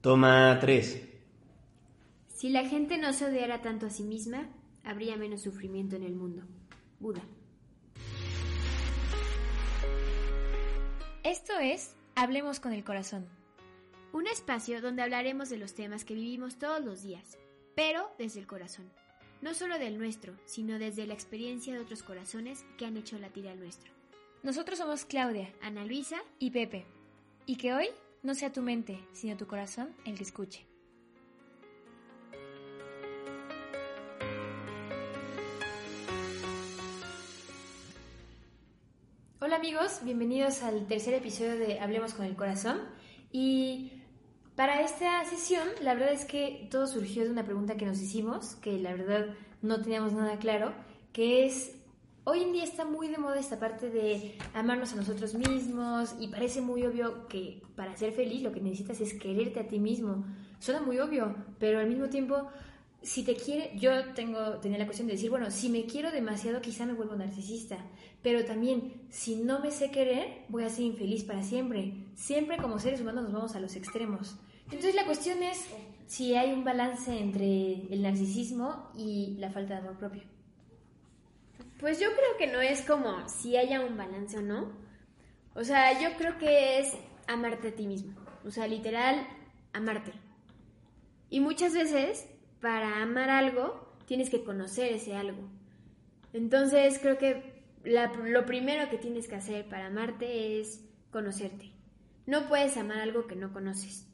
Toma 3. Si la gente no se odiara tanto a sí misma, habría menos sufrimiento en el mundo. Buda. Esto es Hablemos con el Corazón. Un espacio donde hablaremos de los temas que vivimos todos los días, pero desde el corazón. No solo del nuestro, sino desde la experiencia de otros corazones que han hecho latir al nuestro. Nosotros somos Claudia, Ana Luisa y Pepe. Y que hoy no sea tu mente, sino tu corazón el que escuche. Hola amigos, bienvenidos al tercer episodio de Hablemos con el Corazón. Y para esta sesión, la verdad es que todo surgió de una pregunta que nos hicimos, que la verdad no teníamos nada claro, que es, hoy en día está muy de moda esta parte de amarnos a nosotros mismos y parece muy obvio que para ser feliz lo que necesitas es quererte a ti mismo. Suena muy obvio, pero al mismo tiempo si te quiere, yo tengo, tenía la cuestión de decir, bueno, si me quiero demasiado quizá me vuelvo narcisista, pero también si no me sé querer, voy a ser infeliz para siempre. Siempre como seres humanos nos vamos a los extremos. Entonces la cuestión es si hay un balance entre el narcisismo y la falta de amor propio. Pues yo creo que no es como si haya un balance o no. O sea, yo creo que es amarte a ti mismo. O sea, literal, amarte. Y muchas veces para amar algo, tienes que conocer ese algo. Entonces creo que lo primero que tienes que hacer para amarte es conocerte. No puedes amar algo que no conoces.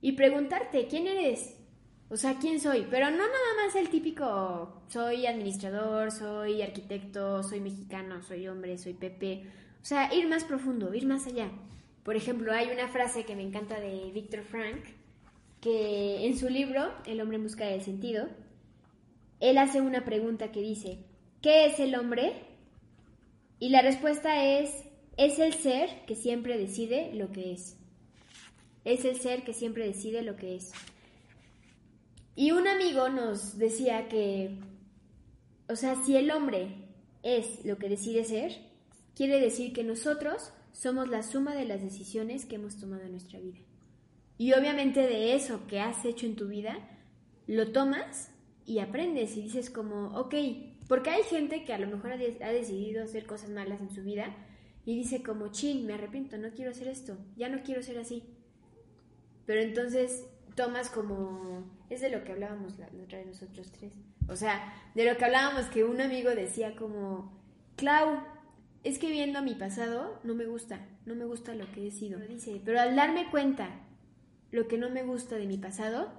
Y preguntarte, ¿quién eres? O sea, ¿quién soy? Pero no nada más el típico, soy administrador, soy arquitecto, soy mexicano, soy hombre, soy Pepe. O sea, ir más profundo, ir más allá. Por ejemplo, hay una frase que me encanta de Víctor Frank, que en su libro, El hombre en busca del sentido, él hace una pregunta que dice, ¿qué es el hombre? Y la respuesta es, es el ser que siempre decide lo que es. Es el ser que siempre decide lo que es. Y un amigo nos decía que, o sea, si el hombre es lo que decide ser, quiere decir que nosotros somos la suma de las decisiones que hemos tomado en nuestra vida. Y obviamente de eso que has hecho en tu vida, lo tomas y aprendes y dices como, ok, porque hay gente que a lo mejor ha, decidido hacer cosas malas en su vida y dice como, chin, me arrepiento, no quiero hacer esto, ya no quiero ser así. Pero entonces tomas como, es de lo que hablábamos la, otra vez nosotros tres. O sea, de lo que hablábamos que un amigo decía como, Clau, es que viendo a mi pasado no me gusta, no me gusta lo que he sido. Dice, pero al darme cuenta lo que no me gusta de mi pasado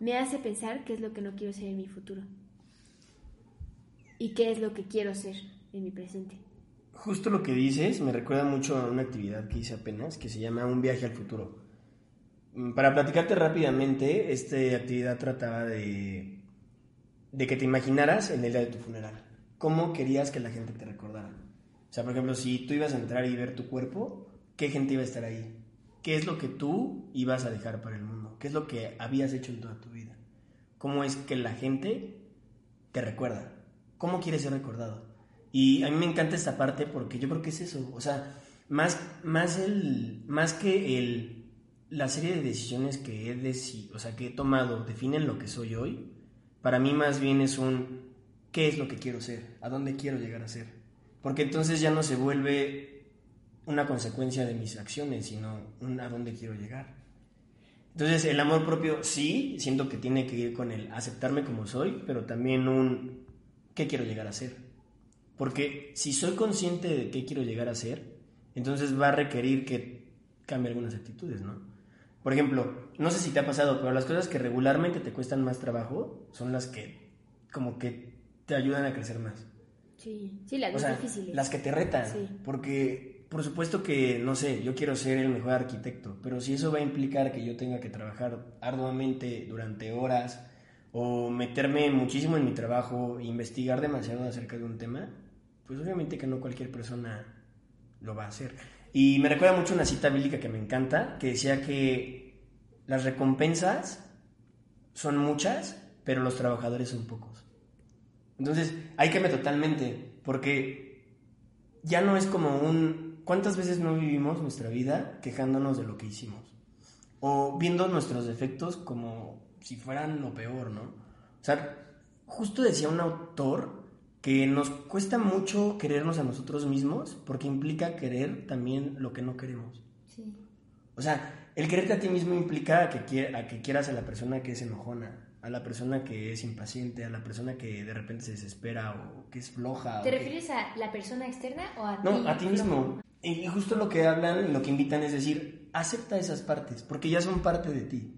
me hace pensar qué es lo que no quiero ser en mi futuro y qué es lo que quiero ser en mi presente. Justo lo que dices me recuerda mucho a una actividad que hice apenas que se llama Un viaje al futuro. Mm, para platicarte rápidamente, esta actividad trataba de, de que te imaginaras en el día de tu funeral. ¿Cómo querías que la gente te recordara? O sea, por ejemplo, si tú ibas a entrar y ver tu cuerpo, ¿qué gente iba a estar ahí? qué es lo que tú ibas a dejar para el mundo, qué es lo que habías hecho en toda tu vida, cómo es que la gente te recuerda, cómo quieres ser recordado. Y a mí me encanta esta parte porque yo creo que es eso, o sea, más, más, el, más que el, la serie de decisiones que he, decidido, o sea, que he tomado definen lo que soy hoy, para mí más bien es un qué es lo que quiero ser, a dónde quiero llegar a ser. Porque entonces ya no se vuelve una consecuencia de mis acciones, sino un a dónde quiero llegar. Entonces, el amor propio sí, siento que tiene que ir con el aceptarme como soy, pero también un qué quiero llegar a ser. Porque si soy consciente de qué quiero llegar a ser, entonces va a requerir que cambie algunas actitudes, ¿no? Por ejemplo, no sé si te ha pasado, pero las cosas que regularmente te cuestan más trabajo son las que como que te ayudan a crecer más. Sí, sí, las difíciles. Las que te retan, porque por supuesto que, no sé, yo quiero ser el mejor arquitecto, pero si eso va a implicar que yo tenga que trabajar arduamente durante horas o meterme muchísimo en mi trabajo e investigar demasiado acerca de un tema, pues obviamente que no cualquier persona lo va a hacer. Y me recuerda mucho una cita bíblica que me encanta, que decía que las recompensas son muchas, pero los trabajadores son pocos. Entonces, hay que me totalmente, porque ya no es como un ¿Cuántas veces no vivimos nuestra vida quejándonos de lo que hicimos? o viendo nuestros defectos como si fueran lo peor, ¿no? O sea, justo decía un autor que nos cuesta mucho querernos a nosotros mismos porque implica querer también lo que no queremos. Sí. O sea, el quererte a ti mismo implica que, a que quieras a la persona que es enojona, a la persona que es impaciente, a la persona que de repente se desespera o que es floja. ¿Te refieres a la persona externa o a ti? No, a ti mismo. Y justo lo que hablan, lo que invitan es decir, acepta esas partes, porque ya son parte de ti.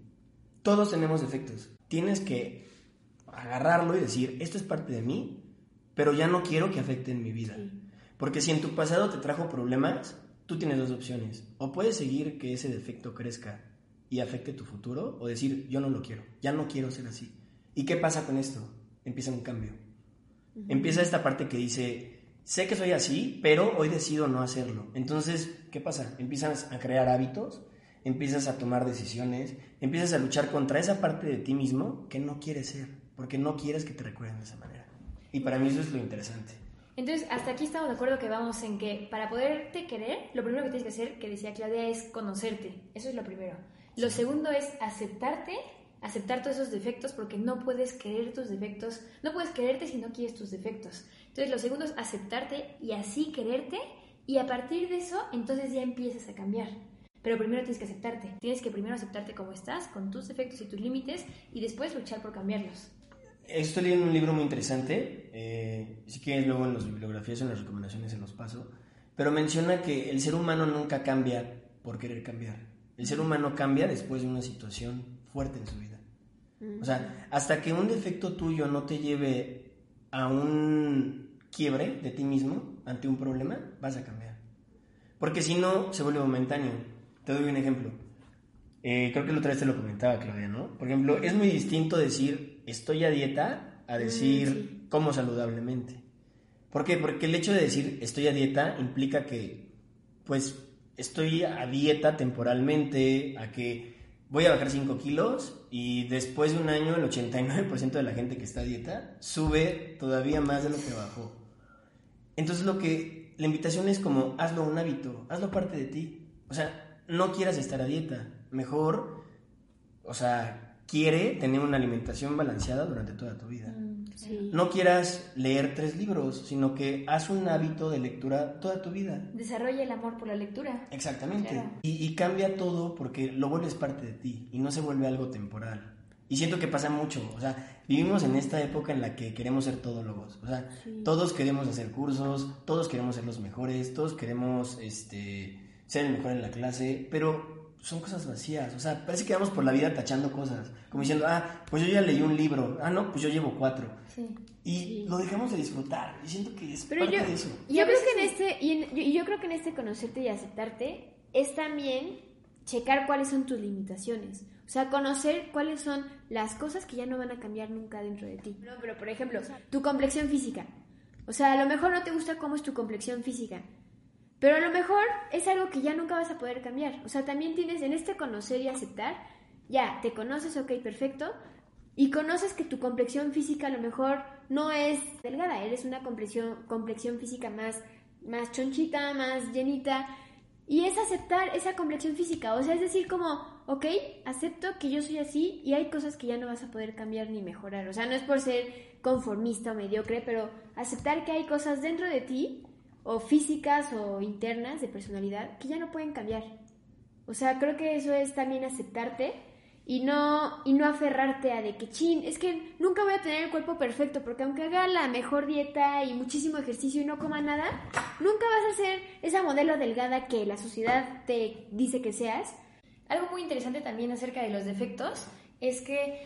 Todos tenemos defectos. Tienes que agarrarlo y decir, esto es parte de mí, pero ya no quiero que afecte en mi vida. Porque si en tu pasado te trajo problemas, tú tienes dos opciones. O puedes seguir que ese defecto crezca y afecte tu futuro, o decir, yo no lo quiero, ya no quiero ser así. ¿Y qué pasa con esto? Empieza un cambio. Empieza esta parte que dice, sé que soy así, pero hoy decido no hacerlo. Entonces, ¿qué pasa? Empiezas a crear hábitos, empiezas a tomar decisiones, empiezas a luchar contra esa parte de ti mismo que no quieres ser, porque no quieres que te recuerden de esa manera. Y para mí eso es lo interesante. Entonces, hasta aquí estamos de acuerdo que vamos en que para poderte querer, lo primero que tienes que hacer, que decía Claudia, es conocerte. Eso es lo primero. Lo segundo es aceptarte, aceptar todos esos defectos porque no puedes querer tus defectos, no puedes quererte si no quieres tus defectos. Entonces lo segundo es aceptarte y así quererte y a partir de eso entonces ya empiezas a cambiar. Pero primero tienes que aceptarte. Tienes que primero aceptarte como estás, con tus defectos y tus límites, y después luchar por cambiarlos. Estoy leyendo un libro muy interesante. Eh, si quieres, luego en las bibliografías, en las recomendaciones se los paso. Pero menciona que el ser humano nunca cambia por querer cambiar. El ser humano cambia después de una situación fuerte en su vida. O sea, hasta que un defecto tuyo no te lleve a un quiebre de ti mismo ante un problema, vas a cambiar. Porque si no, se vuelve momentáneo. Te doy un ejemplo. Eh, creo que la otra vez te lo comentaba, Claudia, ¿no? Por ejemplo, es muy distinto decir estoy a dieta a decir como saludablemente. ¿Por qué? Porque el hecho de decir estoy a dieta implica que, pues, estoy a dieta temporalmente, a que voy a bajar 5 kilos y después de un año el 89% de la gente que está a dieta sube todavía más de lo que bajó. Entonces lo que la invitación es como hazlo un hábito, hazlo parte de ti. O sea, no quieras estar a dieta, mejor, o sea, quiere tener una alimentación balanceada durante toda tu vida. Mm. No quieras leer tres libros, sino que haz un hábito de lectura toda tu vida. Desarrolla el amor por la lectura. Exactamente. Y, cambia todo porque lo vuelves parte de ti y no se vuelve algo temporal. Y siento que pasa mucho, o sea, vivimos en esta época en la que queremos ser todólogos, o sea, todos queremos hacer cursos, todos queremos ser los mejores, todos queremos este, ser el mejor en la clase, pero son cosas vacías. O sea, parece que vamos por la vida tachando cosas. Como diciendo, ah, pues yo ya leí un libro. Ah, no, pues yo llevo cuatro. Sí. Y lo dejamos de disfrutar. Y siento que es parte de eso. Yo creo que en este, y, yo creo que en este conocerte y aceptarte es también checar cuáles son tus limitaciones. O sea, conocer cuáles son las cosas que ya no van a cambiar nunca dentro de ti. No, pero por ejemplo, tu complexión física. O sea, a lo mejor no te gusta cómo es tu complexión física, pero a lo mejor es algo que ya nunca vas a poder cambiar. O sea, también tienes en este conocer y aceptar, ya, te conoces, ok, perfecto, y conoces que tu complexión física a lo mejor no es delgada, eres una complexión, complexión física más, más chonchita, más llenita, y es aceptar esa complexión física, o sea, es decir, como, ok, acepto que yo soy así y hay cosas que ya no vas a poder cambiar ni mejorar, o sea, no es por ser conformista o mediocre, pero aceptar que hay cosas dentro de ti o físicas o internas de personalidad que ya no pueden cambiar. O sea, creo que eso es también aceptarte y no, y no aferrarte a de que, chin, es que nunca voy a tener el cuerpo perfecto, porque aunque haga la mejor dieta y muchísimo ejercicio y no coma nada, nunca vas a ser esa modelo delgada que la sociedad te dice que seas. Algo muy interesante también acerca de los defectos es que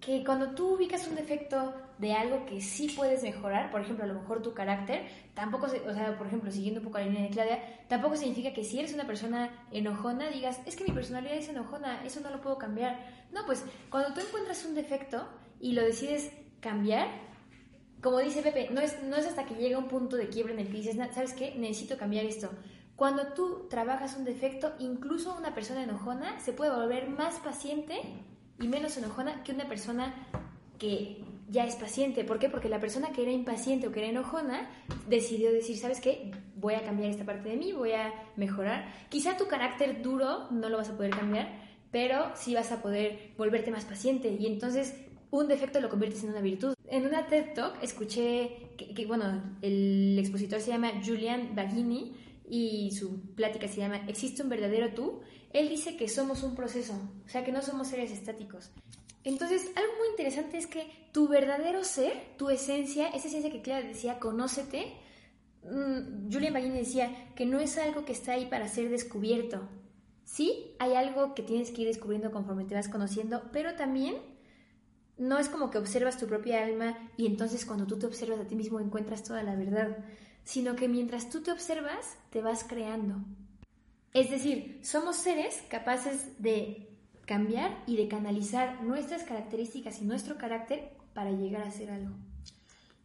que cuando tú ubicas un defecto de algo que sí puedes mejorar, por ejemplo, a lo mejor tu carácter, tampoco, o sea, por ejemplo, siguiendo un poco la línea de Claudia, tampoco significa que si eres una persona enojona digas, es que mi personalidad es enojona, eso no lo puedo cambiar. No, pues cuando tú encuentras un defecto y lo decides cambiar, como dice Pepe, no es, no es hasta que llega un punto de quiebre en el que dices, ¿sabes qué? Necesito cambiar esto. Cuando tú trabajas un defecto, incluso una persona enojona se puede volver más paciente y menos enojona que una persona que ya es paciente. ¿Por qué? Porque la persona que era impaciente o que era enojona decidió decir, ¿sabes qué? Voy a cambiar esta parte de mí, voy a mejorar. Quizá tu carácter duro no lo vas a poder cambiar, pero sí vas a poder volverte más paciente y entonces un defecto lo conviertes en una virtud. En una TED Talk escuché que, bueno, el expositor se llama Julian Baghini y su plática se llama ¿Existe un verdadero tú? Él dice que somos un proceso, o sea que no somos seres estáticos. Entonces, algo muy interesante es que tu verdadero ser, tu esencia, esa esencia que Clara decía, conócete, mm, Julian Baghini decía que no es algo que está ahí para ser descubierto. Sí, hay algo que tienes que ir descubriendo conforme te vas conociendo, pero también no es como que observas tu propia alma y entonces cuando tú te observas a ti mismo encuentras toda la verdad, sino que mientras tú te observas, te vas creando. Es decir, somos seres capaces de cambiar y de canalizar nuestras características y nuestro carácter para llegar a ser algo.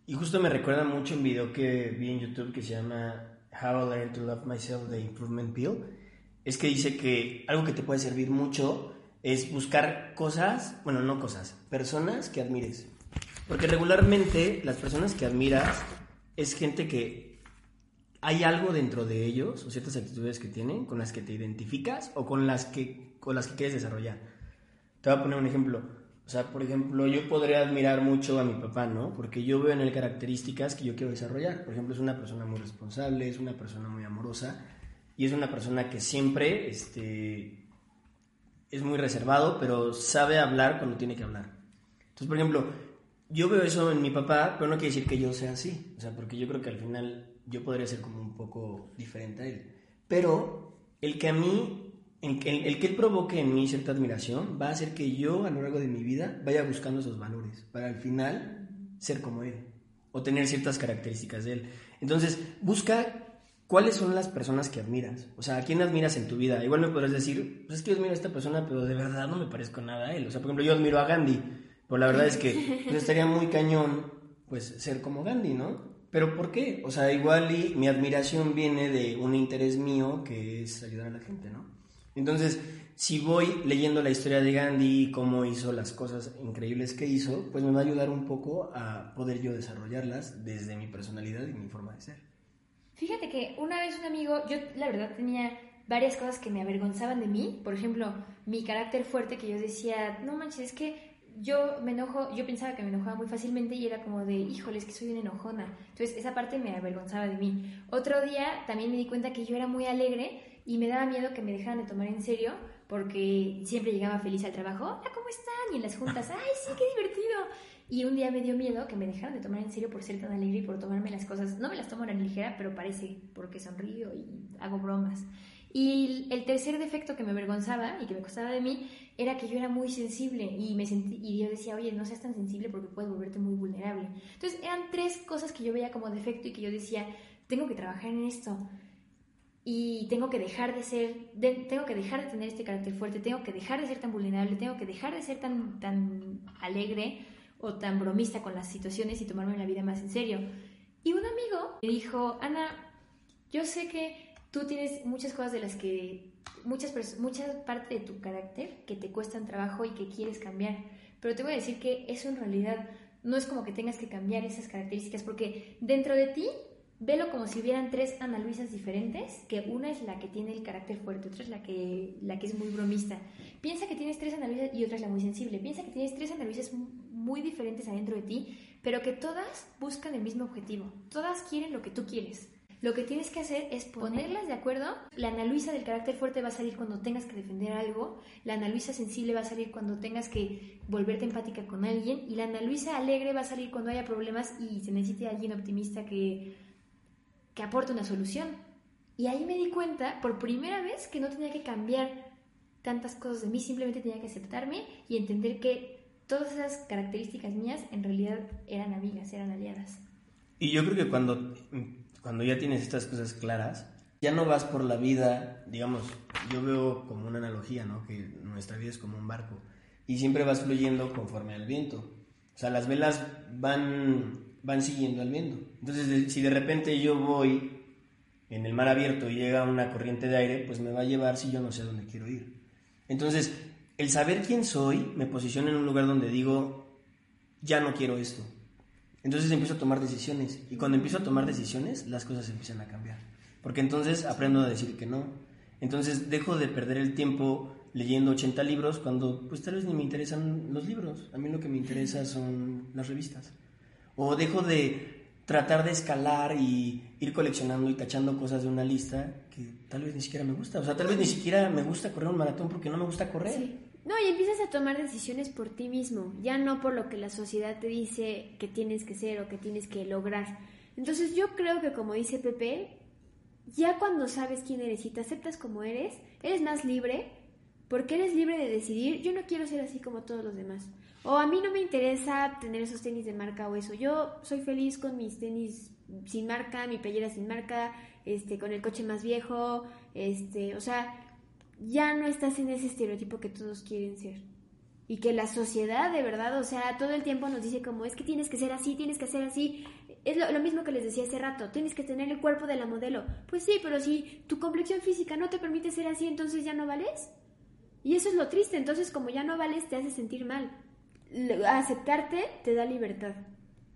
Y justo me recuerda mucho un video que vi en YouTube que se llama How I Learned to Love Myself, The Improvement Pill. Es que dice que algo que te puede servir mucho es buscar cosas, bueno, no cosas, personas que admires. Porque regularmente las personas que admiras es gente que hay algo dentro de ellos o ciertas actitudes que tienen con las que te identificas o con las que, con las que quieres desarrollar. Te voy a poner un ejemplo. O sea, por ejemplo, yo podría admirar mucho a mi papá, ¿no? Porque yo veo en él características que yo quiero desarrollar. Por ejemplo, es una persona muy responsable, es una persona muy amorosa y es una persona que siempre este, es muy reservado, pero sabe hablar cuando tiene que hablar. Entonces, por ejemplo, yo veo eso en mi papá, pero no quiere decir que yo sea así. O sea, porque yo creo que al final yo podría ser como un poco diferente a él. Pero el que a mí, el, el, que él provoque en mí cierta admiración, va a hacer que yo a lo largo de mi vida vaya buscando esos valores, para al final ser como él, o tener ciertas características de él. Entonces, busca ¿cuáles son las personas que admiras? O sea, ¿a quién admiras en tu vida? Igual me podrás decir, pues es que yo admiro a esta persona, pero de verdad no me parezco nada a él. O sea, por ejemplo, yo admiro a Gandhi, pero la verdad es que pues, estaría muy cañón, pues, ser como Gandhi, ¿no? Pero ¿por qué? O sea, igual y mi admiración viene de un interés mío que es ayudar a la gente, ¿no? Entonces, si voy leyendo la historia de Gandhi y cómo hizo las cosas increíbles que hizo, pues me va a ayudar un poco a poder yo desarrollarlas desde mi personalidad y mi forma de ser. Fíjate que una vez un amigo, yo la verdad tenía varias cosas que me avergonzaban de mí. Por ejemplo, mi carácter fuerte que yo decía, no manches, es que yo me enojo, yo pensaba que me enojaba muy fácilmente y era como de, híjole, es que soy una enojona. Entonces esa parte me avergonzaba de mí. Otro día también me di cuenta que yo era muy alegre y me daba miedo que me dejaran de tomar en serio porque siempre llegaba feliz al trabajo, hola, ¿cómo están? Y en las juntas, ay, sí, qué divertido. Y un día me dio miedo que me dejaran de tomar en serio por ser tan alegre y por tomarme las cosas. No me las tomo tan ligera, pero parece porque sonrío y hago bromas. Y el tercer defecto que me avergonzaba y que me costaba de mí era que yo era muy sensible y me sentí, y yo decía, oye, no seas tan sensible porque puedes volverte muy vulnerable. Entonces eran tres cosas que yo veía como defecto y que yo decía, tengo que trabajar en esto y tengo que dejar de ser, tengo que dejar de tener este carácter fuerte, tengo que dejar de ser tan vulnerable, tengo que dejar de ser tan, tan alegre o tan bromista con las situaciones y tomarme la vida más en serio. Y un amigo me dijo, Ana, yo sé que tú tienes muchas cosas de las que, muchas, muchas parte de tu carácter que te cuestan trabajo y que quieres cambiar, pero te voy a decir que eso en realidad no es como que tengas que cambiar esas características, porque dentro de ti velo como si hubieran tres Ana diferentes, que una es la que tiene el carácter fuerte, otra es la que, la que es muy bromista. Piensa que tienes tres Ana y otra es la muy sensible. Piensa que tienes tres Ana muy diferentes adentro de ti, pero que todas buscan el mismo objetivo. Todas quieren lo que tú quieres. Lo que tienes que hacer es ponerlas de acuerdo. La Ana Luisa del carácter fuerte va a salir cuando tengas que defender algo. La Ana Luisa sensible va a salir cuando tengas que volverte empática con alguien. Y la Ana Luisa alegre va a salir cuando haya problemas y se necesite alguien optimista que, que aporte una solución. Y ahí me di cuenta por primera vez que no tenía que cambiar tantas cosas de mí, simplemente tenía que aceptarme y entender que todas esas características mías en realidad eran amigas, eran aliadas. Y yo creo que cuando, cuando ya tienes estas cosas claras, ya no vas por la vida, digamos, yo veo como una analogía, ¿no? Que nuestra vida es como un barco y siempre vas fluyendo conforme al viento. O sea, las velas van, van siguiendo al viento. Entonces, si de repente yo voy en el mar abierto y llega una corriente de aire, pues me va a llevar si yo no sé dónde quiero ir. Entonces, el saber quién soy me posiciona en un lugar donde digo, ya no quiero esto. Entonces empiezo a tomar decisiones. Y cuando empiezo a tomar decisiones, las cosas empiezan a cambiar. Porque entonces aprendo a decir que no. Entonces dejo de perder el tiempo leyendo 80 libros cuando pues tal vez ni me interesan los libros. A mí lo que me interesa son las revistas. O dejo de tratar de escalar y ir coleccionando y tachando cosas de una lista que tal vez ni siquiera me gusta. O sea, tal vez ni siquiera me gusta correr un maratón porque no me gusta correr. No, y empiezas a tomar decisiones por ti mismo, ya no por lo que la sociedad te dice que tienes que ser o que tienes que lograr. Entonces yo creo que como dice Pepe, ya cuando sabes quién eres y te aceptas como eres, eres más libre, porque eres libre de decidir, yo no quiero ser así como todos los demás. O a mí no me interesa tener esos tenis de marca o eso. Yo soy feliz con mis tenis sin marca, mi playera sin marca, este, con el coche más viejo, este, o sea, ya no estás en ese estereotipo que todos quieren ser. Y que la sociedad, de verdad, o sea, todo el tiempo nos dice como, es que tienes que ser así, tienes que ser así. Es lo, lo mismo que les decía hace rato, tienes que tener el cuerpo de la modelo. Pues sí, pero si tu complexión física no te permite ser así, entonces ya no vales. Y eso es lo triste, entonces como ya no vales, te hace sentir mal. Aceptarte te da libertad.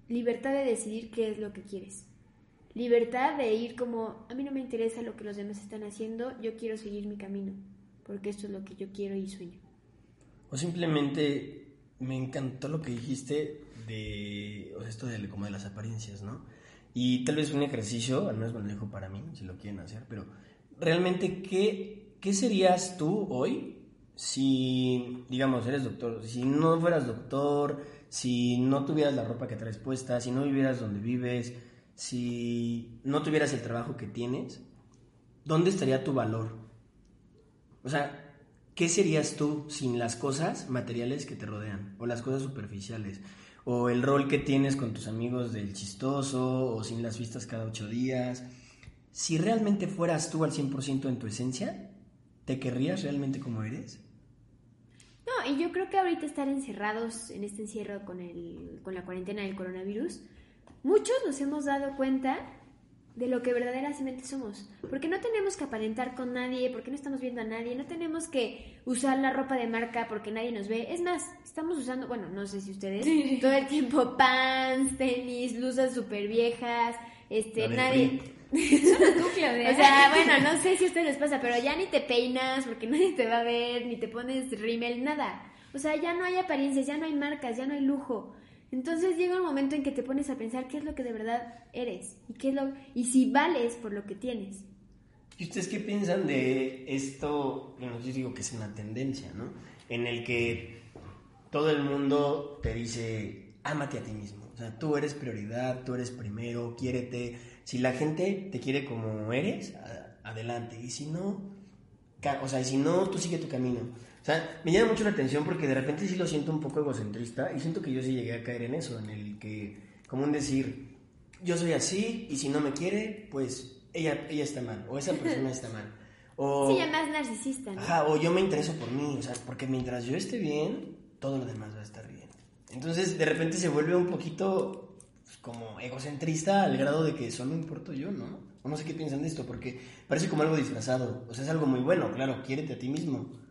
Libertad de decidir qué es lo que quieres. Libertad de ir como, a mí no me interesa lo que los demás están haciendo, yo quiero seguir mi camino, porque esto es lo que yo quiero y sueño. O simplemente me encantó lo que dijiste de o sea, esto de como de las apariencias, ¿no? Y tal vez un ejercicio, al menos me lo dejo para mí, si lo quieren hacer, pero realmente, ¿qué, qué serías tú hoy si, digamos, eres doctor? Si no fueras doctor, si no tuvieras la ropa que traes puesta, si no vivieras donde vives, si no tuvieras el trabajo que tienes, ¿dónde estaría tu valor? O sea, ¿qué serías tú sin las cosas materiales que te rodean? O las cosas superficiales. O el rol que tienes con tus amigos del chistoso, o sin las vistas cada ocho días. Si realmente fueras tú al 100% en tu esencia, ¿te querrías realmente como eres? No, y yo creo que ahorita estar encerrados en este encierro con, el, con la cuarentena del coronavirus, muchos nos hemos dado cuenta de lo que verdaderamente somos. Porque no tenemos que aparentar con nadie, porque no estamos viendo a nadie, no tenemos que usar la ropa de marca porque nadie nos ve. Es más, estamos usando, bueno, no sé si ustedes, todo el tiempo pants, tenis, blusas súper viejas, este, La del nadie... Tú, Claudia. O sea, bueno, no sé si a ustedes les pasa, pero ya ni te peinas porque nadie te va a ver, ni te pones rímel, nada. O sea, ya no hay apariencias, ya no hay marcas, ya no hay lujo. Entonces llega un momento en que te pones a pensar qué es lo que de verdad eres y qué es lo y si vales por lo que tienes. ¿Y ustedes qué piensan de esto? Bueno, yo digo que es una tendencia, ¿no? En el que todo el mundo te dice, ámate a ti mismo. O sea, tú eres prioridad, tú eres primero, quiérete. Si la gente te quiere como eres, adelante. Y si no, o sea, y si no, tú sigue tu camino. O sea, me llama mucho la atención porque de repente sí lo siento un poco egocentrista y siento que yo sí llegué a caer en eso, en el que, como un decir, yo soy así y si no me quiere, pues ella, ella está mal o esa persona está mal. O, Sí, ya más narcisista, ¿no? Ajá, o yo me intereso por mí, o sea, porque mientras yo esté bien, todo lo demás va a estar bien. Entonces, de repente se vuelve un poquito pues, como egocentrista al grado de que solo importo yo, ¿no? O no sé qué piensan de esto, porque parece como algo disfrazado. O sea, es algo muy bueno, claro, quiérete a ti mismo.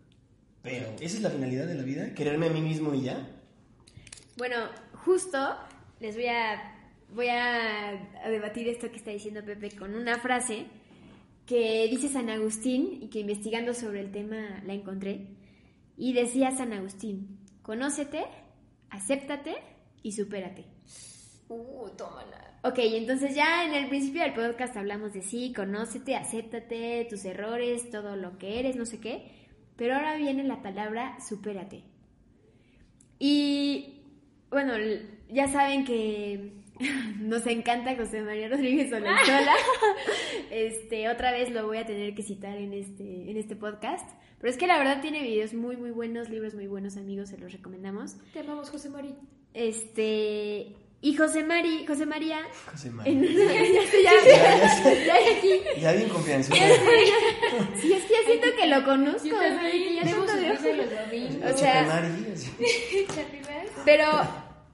Pero, ¿esa es la finalidad de la vida? ¿Quererme a mí mismo y ya? Bueno, justo les voy a voy a, a debatir esto que está diciendo Pepe con una frase que dice San Agustín y que investigando sobre el tema la encontré y decía San Agustín, conócete, acéptate y supérate. Uh, tómala. Ok, entonces ya en el principio del podcast hablamos de sí, conócete, acéptate, tus errores, todo lo que eres, no sé qué. Pero ahora viene la palabra supérate. Y bueno, ya saben que nos encanta José María Rodríguez Olenzola. este, otra vez lo voy a tener que citar en este, en este podcast. Pero es que la verdad tiene videos muy, muy buenos, libros muy buenos, amigos, se los recomendamos. Te amamos, José María. Este, y José Mari, José María José María. ya, ya, Ya, ya sé. ya aquí. Ya bien confianzuda. Sí, es que ya siento que lo conozco. Ya siento de. O sea-. Pero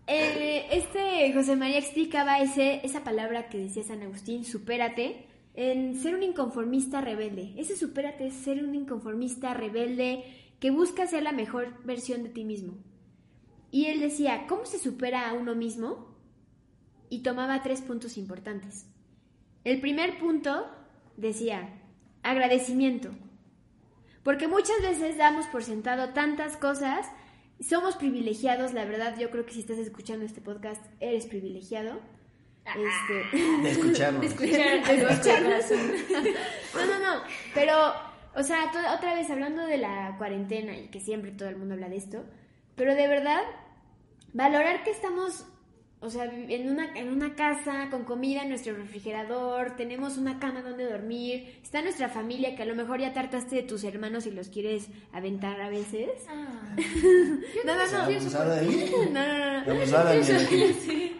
eh, este José María explicaba ese, esa palabra que decía San Agustín, supérate, en ser un inconformista rebelde. Ese supérate es ser un inconformista rebelde que busca ser la mejor versión de ti mismo. Y él decía, ¿cómo se supera a uno mismo? Y tomaba tres puntos importantes. El primer punto decía, agradecimiento. Porque muchas veces damos por sentado tantas cosas, somos privilegiados, la verdad, yo creo que si estás escuchando este podcast, eres privilegiado. Este... De escucharnos. De escuchar- de escucharnos. No, no, no, pero, o sea, otra vez hablando de la cuarentena y que siempre todo el mundo habla de esto, pero de verdad, valorar que estamos, o sea, en una, en una casa con comida en nuestro refrigerador, tenemos una cama donde dormir, está nuestra familia que a lo mejor ya tartaste de tus hermanos y los quieres aventar a veces. Ah. No, no, no. No,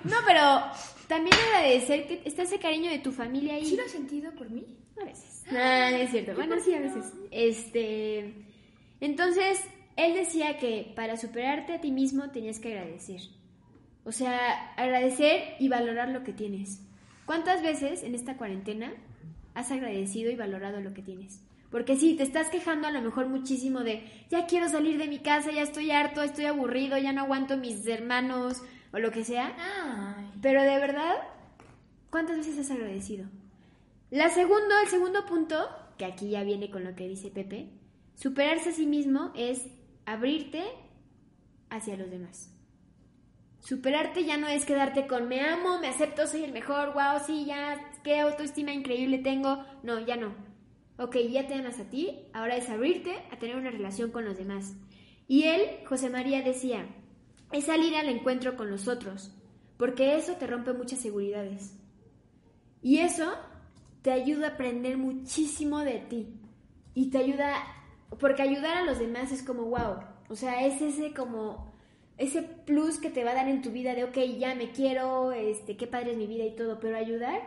no, pero también agradecer que está ese cariño de tu familia ahí. ¿Sí lo has sentido por mí? A veces. No es cierto. Bueno, sí, a veces. Este. Entonces, él decía que para superarte a ti mismo tenías que agradecer. O sea, agradecer y valorar lo que tienes. ¿Cuántas veces en esta cuarentena has agradecido y valorado lo que tienes? Porque sí, te estás quejando a lo mejor muchísimo de, ya quiero salir de mi casa, ya estoy harto, estoy aburrido, ya no aguanto mis hermanos o lo que sea. Ay. Pero de verdad, ¿cuántas veces has agradecido? La segundo, el segundo punto, que aquí ya viene con lo que dice Pepe, superarse a sí mismo es abrirte hacia los demás. Superarte ya no es quedarte con me amo, me acepto, soy el mejor, wow, sí, ya, qué autoestima increíble tengo. No, ya no. Ok, ya te amas a ti, ahora es abrirte a tener una relación con los demás. Y él, José María, decía, es salir al encuentro con los otros, porque eso te rompe muchas seguridades. Y eso te ayuda a aprender muchísimo de ti. Y te ayuda, porque ayudar a los demás es como, wow, o sea, es ese como, ese plus que te va a dar en tu vida de, ok, ya me quiero, este, qué padre es mi vida y todo, pero ayudar,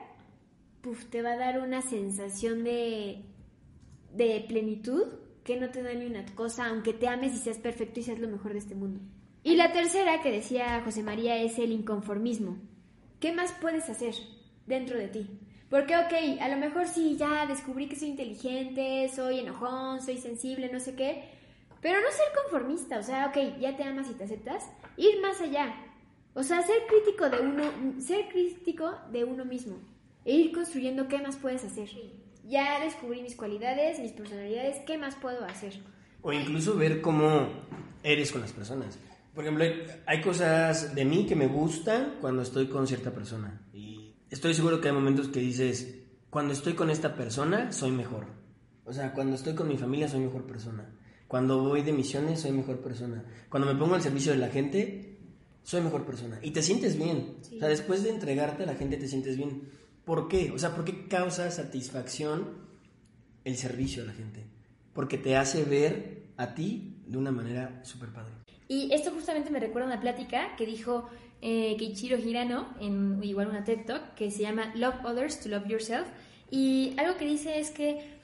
puf, te va a dar una sensación de, de plenitud que no te da ni una cosa, aunque te ames y seas perfecto y seas lo mejor de este mundo. Y la tercera que decía José María es el inconformismo. ¿Qué más puedes hacer dentro de ti? Porque, ok, a lo mejor sí, ya descubrí que soy inteligente, soy enojón, soy sensible, no sé qué, pero no ser conformista, o sea, ok, ya te amas y te aceptas, ir más allá. O sea, ser crítico de uno, ser crítico de uno mismo e ir construyendo qué más puedes hacer. Ya descubrí mis cualidades, mis personalidades, ¿qué más puedo hacer? O incluso ver cómo eres con las personas. Por ejemplo, hay- cosas de mí que me gustan cuando estoy con cierta persona. Y estoy seguro que hay momentos que dices, cuando estoy con esta persona, soy mejor. O sea, cuando estoy con mi familia, soy mejor persona. Cuando voy de misiones, soy mejor persona. Cuando me pongo al servicio de la gente, soy mejor persona. Y te sientes bien. O sea, después de entregarte a la gente, te sientes bien. ¿Por qué? O sea, ¿por qué causa satisfacción el servicio a la gente? Porque te hace ver a ti de una manera súper padre. Y esto justamente me recuerda a una plática que dijo eh, Keiichiro Hirano en igual una TED Talk que se llama Love Others to Love Yourself. Y algo que dice es que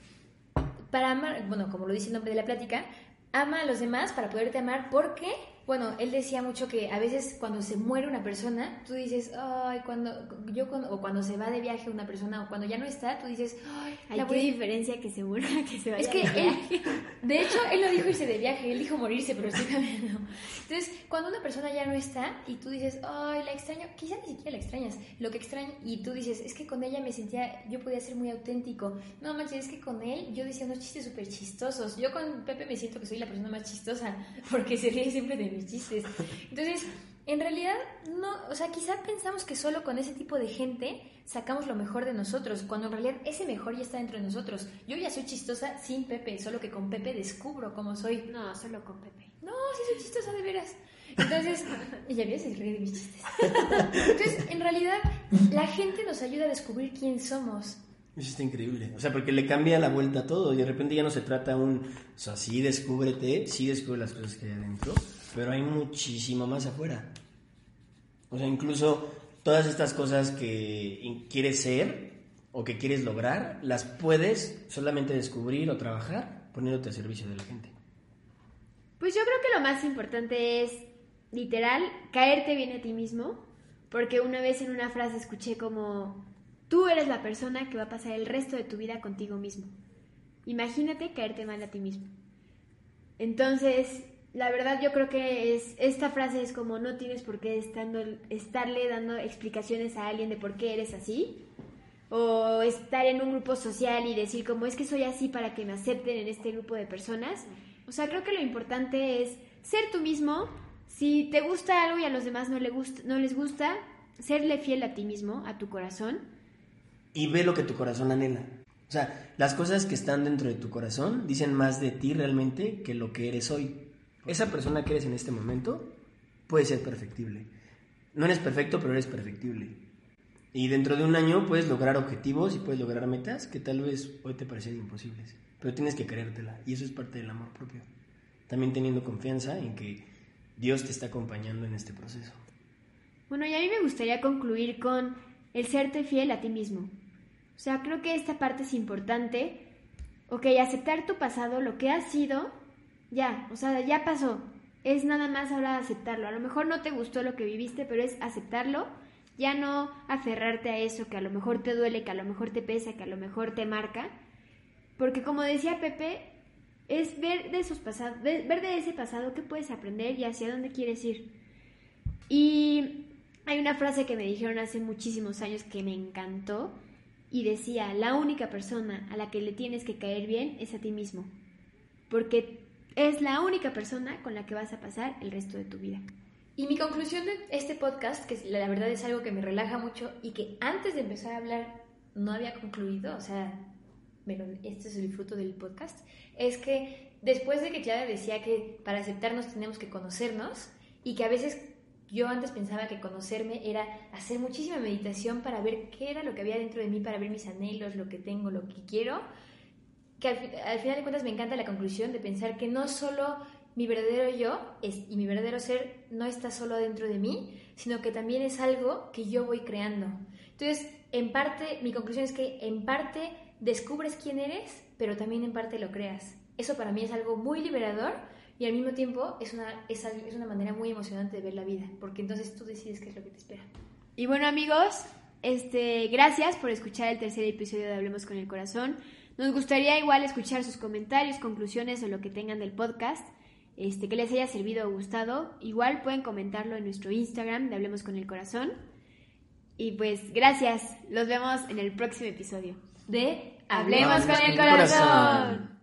para amar, bueno, como lo dice el nombre de la plática, ama a los demás para poderte amar porque, bueno, él decía mucho que a veces cuando se muere una persona, tú dices, ay, cuando yo cuando, o cuando se va de viaje una persona o cuando ya no está, tú dices, ay, la qué diferencia que se muera que se vaya es que de él, viaje. de hecho, él no dijo irse de viaje, él dijo morirse, pero estoy cambiando. Entonces, cuando una persona ya no está y tú dices, ay, la extraño, quizá ni siquiera la extrañas, lo que extraño, y tú dices, es que con ella me sentía, yo podía ser muy auténtico. No manches, es que con él yo decía unos chistes súper chistosos. Yo con Pepe me siento que soy la persona más chistosa, porque se ríe siempre de mis chistes. Entonces, en realidad, no, o sea, quizá pensamos que solo con ese tipo de gente sacamos lo mejor de nosotros, cuando en realidad ese mejor ya está dentro de nosotros. Yo ya soy chistosa sin Pepe, solo que con Pepe descubro cómo soy. No, solo con Pepe. No, sí soy chistosa de veras. Entonces, ella vio se ríe de mis chistes. Entonces, en realidad, la gente nos ayuda a descubrir quién somos. Eso está increíble. O sea, porque le cambia la vuelta a todo. Y de repente ya no se trata un. O sea, sí descúbrete, sí descubre las cosas que hay adentro. Pero hay muchísimo más afuera. O sea, incluso todas estas cosas que quieres ser o que quieres lograr, las puedes solamente descubrir o trabajar poniéndote al servicio de la gente. Pues yo creo que lo más importante es, literal, caerte bien a ti mismo. Porque una vez en una frase escuché como, tú eres la persona que va a pasar el resto de tu vida contigo mismo. Imagínate caerte mal a ti mismo. Entonces, la verdad yo creo que es, esta frase es como, no tienes por qué estarle dando explicaciones a alguien de por qué eres así. o estar en un grupo social y decir como es que soy así para que me acepten en este grupo de personas. O sea, creo que lo importante es ser tú mismo. Si te gusta algo y a los demás no, le gusta, no les gusta, serle fiel a ti mismo, a tu corazón. Y ve lo que tu corazón anhela. O sea, las cosas que están dentro de tu corazón dicen más de ti realmente que lo que eres hoy. Esa persona que eres en este momento puede ser perfectible. No eres perfecto, pero eres perfectible. Y dentro de un año puedes lograr objetivos y puedes lograr metas que tal vez hoy te parecen imposibles. Pero tienes que creértela. Y eso es parte del amor propio. También teniendo confianza en que Dios te está acompañando en este proceso. Bueno, y a mí me gustaría concluir con el serte fiel a ti mismo. O sea, creo que esta parte es importante. Ok, aceptar tu pasado, lo que has sido, ya, o sea, ya pasó. Es nada más ahora aceptarlo. A lo mejor no te gustó lo que viviste, pero es aceptarlo. Ya no aferrarte a eso que a lo mejor te duele, que a lo mejor te pesa, que a lo mejor te marca. Porque como decía Pepe, es ver de esos pasados, ver de ese pasado qué puedes aprender y hacia dónde quieres ir. Y hay una frase que me dijeron hace muchísimos años que me encantó y decía, la única persona a la que le tienes que caer bien es a ti mismo, porque es la única persona con la que vas a pasar el resto de tu vida. Y mi conclusión de este podcast, que la verdad es algo que me relaja mucho y que antes de empezar a hablar no había concluido, o sea, pero este es el fruto del podcast, es que después de que Clara decía que para aceptarnos tenemos que conocernos y que a veces yo antes pensaba que conocerme era hacer muchísima meditación para ver qué era lo que había dentro de mí, para ver mis anhelos, lo que tengo, lo que quiero. Que al, final de cuentas me encanta la conclusión de pensar que no solo mi verdadero yo y mi verdadero ser no está solo dentro de mí, sino que también es algo que yo voy creando. Entonces, en parte, mi conclusión es que en parte descubres quién eres, pero también en parte lo creas. Eso para mí es algo muy liberador y al mismo tiempo es una, es, es una manera muy emocionante de ver la vida, porque entonces tú decides qué es lo que te espera. Y bueno amigos, este, gracias por escuchar el tercer episodio de Hablemos con el Corazón. Nos gustaría igual escuchar sus comentarios, conclusiones o lo que tengan del podcast. Este, que les haya servido o gustado. Igual pueden comentarlo en nuestro Instagram de Hablemos con el Corazón. Y pues gracias. Los vemos en el próximo episodio de Hablemos, con, el, corazón.